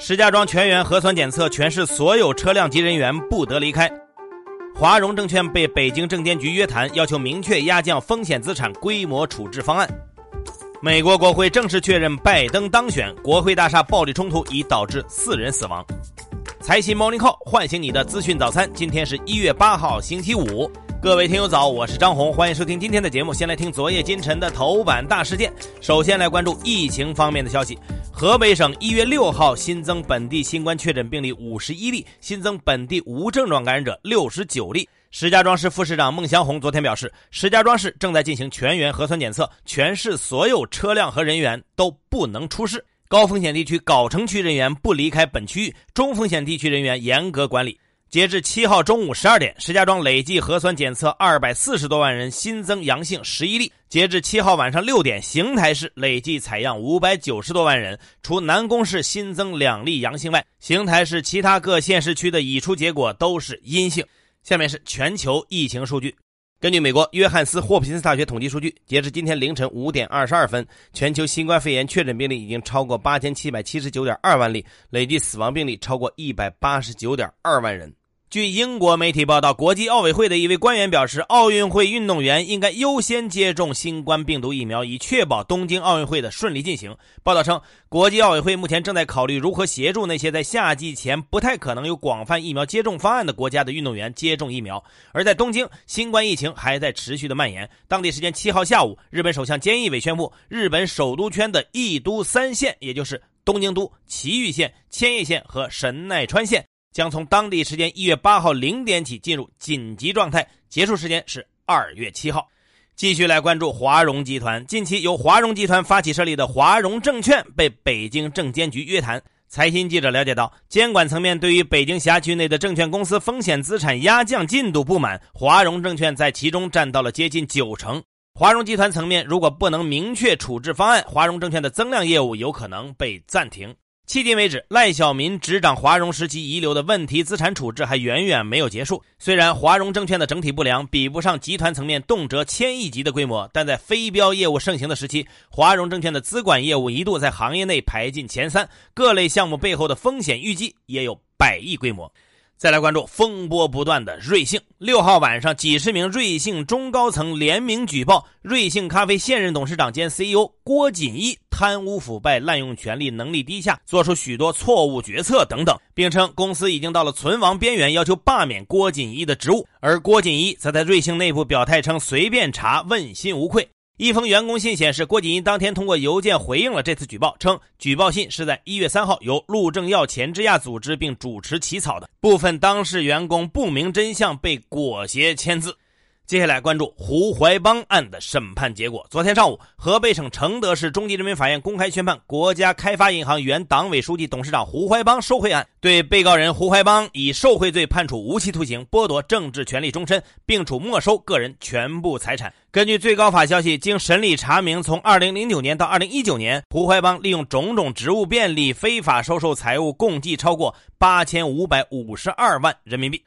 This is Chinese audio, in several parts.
石家庄全员核酸检测，全市所有车辆及人员不得离开。华融证券被北京证监局约谈，要求明确压降风险资产规模处置方案。美国国会正式确认拜登当选，国会大厦暴力冲突已导致四人死亡。财新 Morning Call 唤醒你的资讯早餐，今天是一月八号，星期五。各位听友早，我是张红，欢迎收听今天的节目。先来听昨夜今晨的头版大事件。首先来关注疫情方面的消息。河北省一月六号新增本地新冠确诊病例五十一例，新增本地无症状感染者六十九例。石家庄市副市长孟祥红昨天表示，石家庄市正在进行全员核酸检测，全市所有车辆和人员都不能出市。高风险地区藁城区人员不离开本区域，中风险地区人员严格管理。截至七号中午十二点，石家庄累计核酸检测二百四十多万人，新增阳性十一例。截至七号晚上六点，邢台市累计采样五百九十多万人，除南宫市新增两例阳性外，邢台市其他各县市区的已出结果都是阴性。下面是全球疫情数据。根据美国约翰斯霍普金斯大学统计数据，截至今天凌晨五点二十二分，全球新冠肺炎确诊病例已经超过八千七百七十九点二万例，累计死亡病例超过一百八十九点二万人。据英国媒体报道，国际奥委会的一位官员表示，奥运会运动员应该优先接种新冠病毒疫苗，以确保东京奥运会的顺利进行。报道称，国际奥委会目前正在考虑如何协助那些在夏季前不太可能有广泛疫苗接种方案的国家的运动员接种疫苗。而在东京，新冠疫情还在持续的蔓延。当地时间七号下午，日本首相菅义伟宣布，日本首都圈的一都三县，也就是东京都、埼玉县、千叶县和神奈川县。将从当地时间一月八号零点起进入紧急状态，结束时间是二月七号。继续来关注华融集团，近期由华融集团发起设立的华融证券被北京证监局约谈。财新记者了解到，监管层面对于北京辖区内的证券公司风险资产压降进度不满，华融证券在其中占到了接近九成。华融集团层面如果不能明确处置方案，华融证券的增量业务有可能被暂停。迄今为止，赖小民执掌华融时期遗留的问题资产处置还远远没有结束。虽然华融证券的整体不良比不上集团层面动辄千亿级的规模，但在非标业务盛行的时期，华融证券的资管业务一度在行业内排进前三，各类项目背后的风险预计也有百亿规模。再来关注风波不断的瑞幸。六号晚上，几十名瑞幸中高层联名举报瑞幸咖啡现任董事长兼 CEO 郭锦一贪污腐败、滥用权力、能力低下，做出许多错误决策等等，并称公司已经到了存亡边缘，要求罢免郭锦一的职务。而郭锦一则在瑞幸内部表态称，随便查，问心无愧。一封员工信显示，郭锦英当天通过邮件回应了这次举报，称举报信是在一月三号由陆正耀前之亚组织并主持起草的，部分当事员工不明真相被裹挟签字。接下来关注胡怀邦案的审判结果。昨天上午，河北省承德市中级人民法院公开宣判国家开发银行原党委书记、董事长胡怀邦受贿案，对被告人胡怀邦以受贿罪判处无期徒刑，剥夺政治权利终身，并处没收个人全部财产。根据最高法消息，经审理查明，从2009年到2019年，胡怀邦利用种种职务便利，非法收受财物共计超过8552万人民币。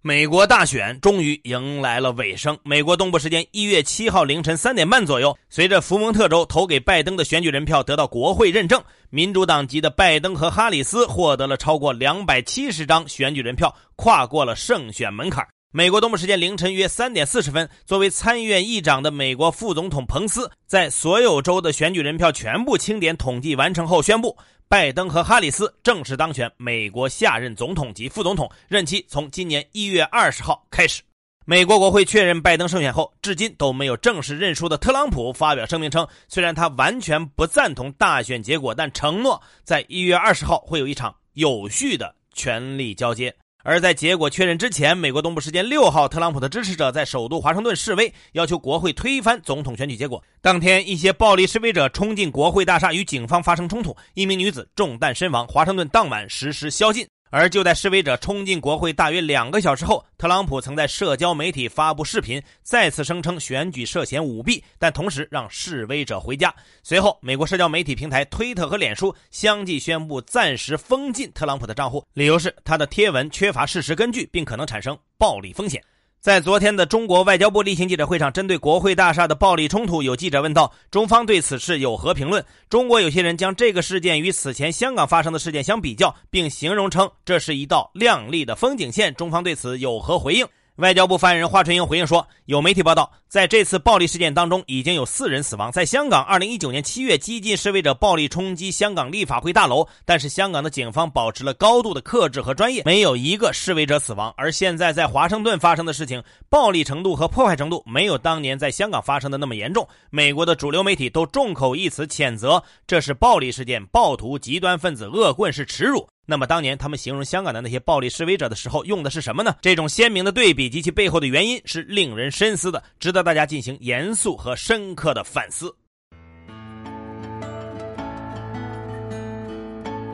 美国大选终于迎来了尾声。美国东部时间一月七号凌晨三点半左右，随着福蒙特州投给拜登的选举人票得到国会认证，民主党籍的拜登和哈里斯获得了超过两百七十张选举人票，跨过了胜选门槛。美国东部时间凌晨约三点四十分，作为参议院议长的美国副总统彭斯，在所有州的选举人票全部清点统计完成后，宣布拜登和哈里斯正式当选美国下任总统及副总统，任期从今年一月二十号开始。美国国会确认拜登胜选后，至今都没有正式认输的特朗普发表声明称，虽然他完全不赞同大选结果，但承诺在一月二十号会有一场有序的权力交接。而在结果确认之前，美国东部时间六号，特朗普的支持者在首都华盛顿示威，要求国会推翻总统选举结果。当天，一些暴力示威者冲进国会大厦，与警方发生冲突，一名女子中弹身亡。华盛顿当晚实施宵禁。而就在示威者冲进国会大约两个小时后，特朗普曾在社交媒体发布视频，再次声称选举涉嫌舞弊，但同时让示威者回家。随后，美国社交媒体平台推特和脸书相继宣布暂时封禁特朗普的账户，理由是他的贴文缺乏事实根据，并可能产生暴力风险。在昨天的中国外交部例行记者会上，针对国会大厦的暴力冲突，有记者问到：“中方对此事有何评论？”中国有些人将这个事件与此前香港发生的事件相比较，并形容称这是一道亮丽的风景线。中方对此有何回应？外交部发言人华春莹回应说：“有媒体报道，在这次暴力事件当中，已经有四人死亡。在香港，二零一九年七月，激进示威者暴力冲击香港立法会大楼，但是香港的警方保持了高度的克制和专业，没有一个示威者死亡。而现在在华盛顿发生的事情，暴力程度和破坏程度没有当年在香港发生的那么严重。美国的主流媒体都众口一词谴责这是暴力事件，暴徒、极端分子、恶棍是耻辱。”那么当年他们形容香港的那些暴力示威者的时候，用的是什么呢？这种鲜明的对比及其背后的原因是令人深思的，值得大家进行严肃和深刻的反思。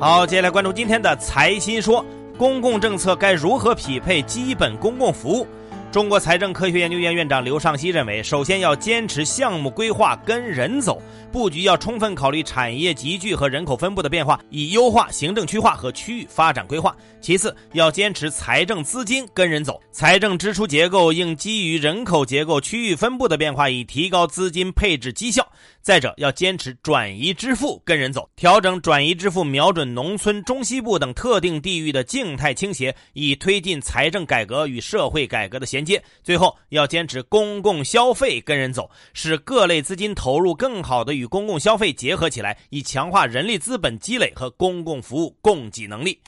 好，接下来关注今天的财新说：公共政策该如何匹配基本公共服务？中国财政科学研究院院长刘尚希认为，首先要坚持项目规划跟人走，布局要充分考虑产业集聚和人口分布的变化，以优化行政区划和区域发展规划。其次，要坚持财政资金跟人走，财政支出结构应基于人口结构、区域分布的变化，以提高资金配置绩效。再者，要坚持转移支付跟人走，调整转移支付，瞄准农村、中西部等特定地域的静态倾斜，以推进财政改革与社会改革的衔。接，最后要坚持公共消费跟人走，使各类资金投入更好的与公共消费结合起来，以强化人力资本积累和公共服务供给能力。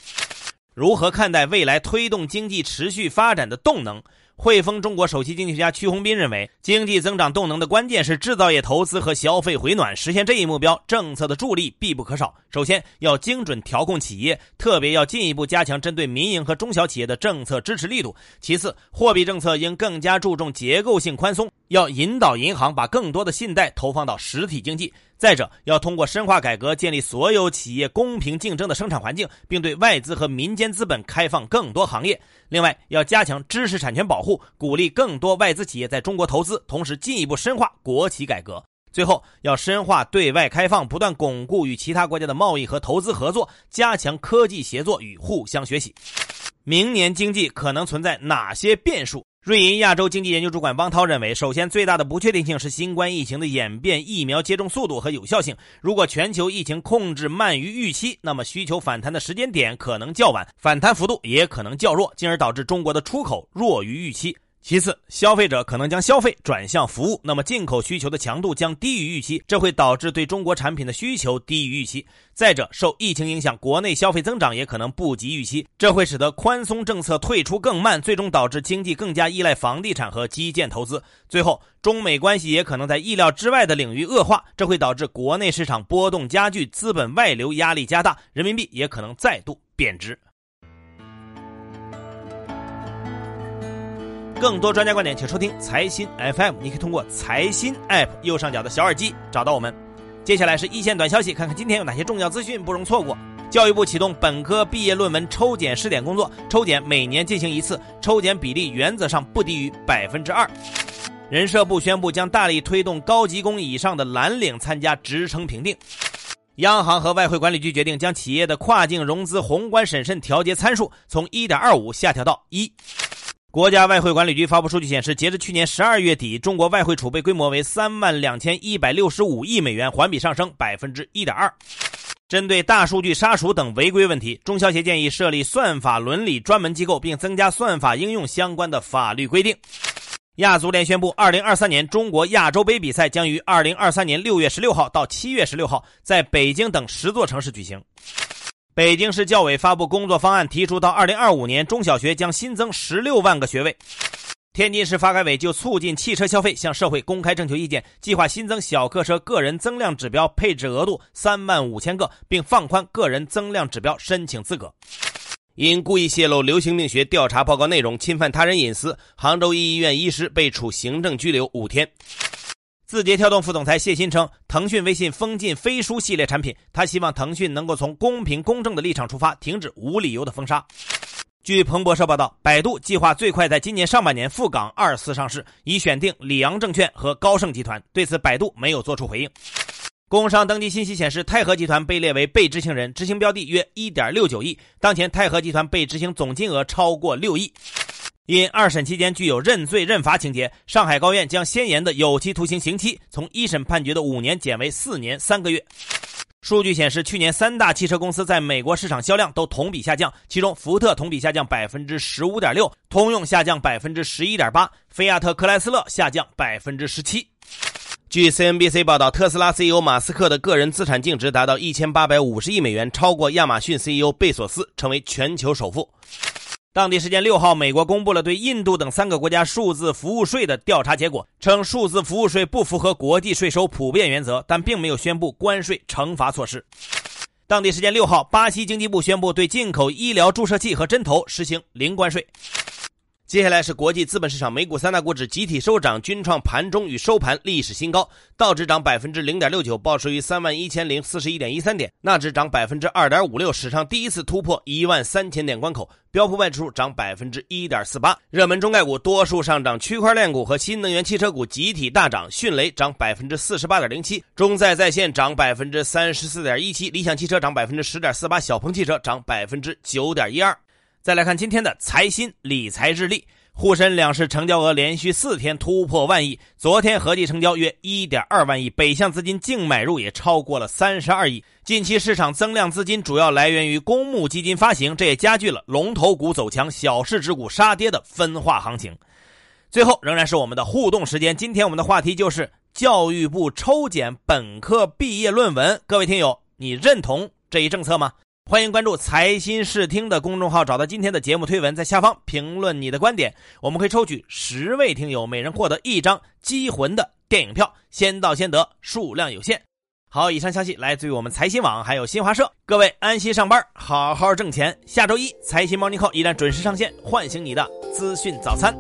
如何看待未来推动经济持续发展的动能？汇丰中国首席经济学家屈宏斌认为，经济增长动能的关键是制造业投资和消费回暖。实现这一目标，政策的助力必不可少。首先要精准调控企业，特别要进一步加强针对民营和中小企业的政策支持力度。其次，货币政策应更加注重结构性宽松，要引导银行把更多的信贷投放到实体经济。再者，要通过深化改革，建立所有企业公平竞争的生产环境，并对外资和民间资本开放更多行业。另外，要加强知识产权保护，鼓励更多外资企业在中国投资，同时进一步深化国企改革。最后，要深化对外开放，不断巩固与其他国家的贸易和投资合作，加强科技协作与互相学习。明年经济可能存在哪些变数？瑞银亚洲经济研究主管汪涛认为，首先最大的不确定性是新冠疫情的演变、疫苗接种速度和有效性。如果全球疫情控制慢于预期，那么需求反弹的时间点可能较晚，反弹幅度也可能较弱，进而导致中国的出口弱于预期。其次，消费者可能将消费转向服务，那么进口需求的强度将低于预期，这会导致对中国产品的需求低于预期。再者，受疫情影响，国内消费增长也可能不及预期，这会使得宽松政策退出更慢，最终导致经济更加依赖房地产和基建投资。最后，中美关系也可能在意料之外的领域恶化，这会导致国内市场波动加剧，资本外流压力加大，人民币也可能再度贬值。更多专家观点，请收听财新 FM。你可以通过财新 App 右上角的小耳机找到我们。接下来是一线短消息，看看今天有哪些重要资讯不容错过。教育部启动本科毕业论文抽检试点工作，抽检每年进行一次，抽检比例原则上不低于百分之二。人社部宣布将大力推动高级工以上的蓝领参加职称评定。央行和外汇管理局决定将企业的跨境融资宏观审慎调节参数从一点二五下调到一。国家外汇管理局发布数据显示，截至去年十二月底，中国外汇储备规模为三万两千一百六十五亿美元，环比上升百分之一点二。针对大数据杀熟等违规问题，中消协建议设立算法伦理专门机构，并增加算法应用相关的法律规定。亚足联宣布，二零二三年中国亚洲杯比赛将于二零二三年六月十六号到七月十六号在北京等十座城市举行。北京市教委发布工作方案，提出到二零二五年中小学将新增十六万个学位。天津市发改委就促进汽车消费向社会公开征求意见，计划新增小客车个人增量指标配置额度三万五千个，并放宽个人增量指标申请资格。因故意泄露流行病学调查报告内容，侵犯他人隐私，杭州一医院医师被处行政拘留五天。字节跳动副总裁谢鑫称，腾讯微信封禁飞书系列产品，他希望腾讯能够从公平公正的立场出发，停止无理由的封杀。据彭博社报道，百度计划最快在今年上半年赴港二次上市，已选定里昂证券和高盛集团。对此，百度没有做出回应。工商登记信息显示，泰禾集团被列为被执行人，执行标的约一点六九亿。当前，泰禾集团被执行总金额超过六亿。因二审期间具有认罪认罚情节，上海高院将先言的有期徒刑刑期从一审判决的五年减为四年三个月。数据显示，去年三大汽车公司在美国市场销量都同比下降，其中福特同比下降百分之十五点六，通用下降百分之十一点八，菲亚特克莱斯勒下降百分之十七。据 CNBC 报道，特斯拉 CEO 马斯克的个人资产净值达到一千八百五十亿美元，超过亚马逊 CEO 贝索斯，成为全球首富。当地时间六号，美国公布了对印度等三个国家数字服务税的调查结果，称数字服务税不符合国际税收普遍原则，但并没有宣布关税惩罚措施。当地时间六号，巴西经济部宣布对进口医疗注射器和针头实行零关税。接下来是国际资本市场，美股三大股指集体收涨，均创盘中与收盘历史新高。道指涨百分之零点六九，报收于三万一千零四十一点一三点；纳指涨百分之二点五六，史上第一次突破一万三千点关口。标普外指数涨百分之一点四八，热门中概股多数上涨，区块链股和新能源汽车股集体大涨。迅雷涨百分之四十八点零七，中在在线涨百分之三十四点一七，理想汽车涨百分之十点四八，小鹏汽车涨百分之九点一二。再来看今天的财新理财日历，沪深两市成交额连续四天突破万亿，昨天合计成交约一点二万亿，北向资金净买入也超过了三十二亿。近期市场增量资金主要来源于公募基金发行，这也加剧了龙头股走强、小市值股杀跌的分化行情。最后仍然是我们的互动时间，今天我们的话题就是教育部抽检本科毕业论文，各位听友，你认同这一政策吗？欢迎关注财新视听的公众号，找到今天的节目推文，在下方评论你的观点。我们会抽取十位听友，每人获得一张《机魂》的电影票，先到先得，数量有限。好，以上消息来自于我们财新网，还有新华社。各位安心上班，好好挣钱。下周一财新 Morning Call 依然准时上线，唤醒你的资讯早餐。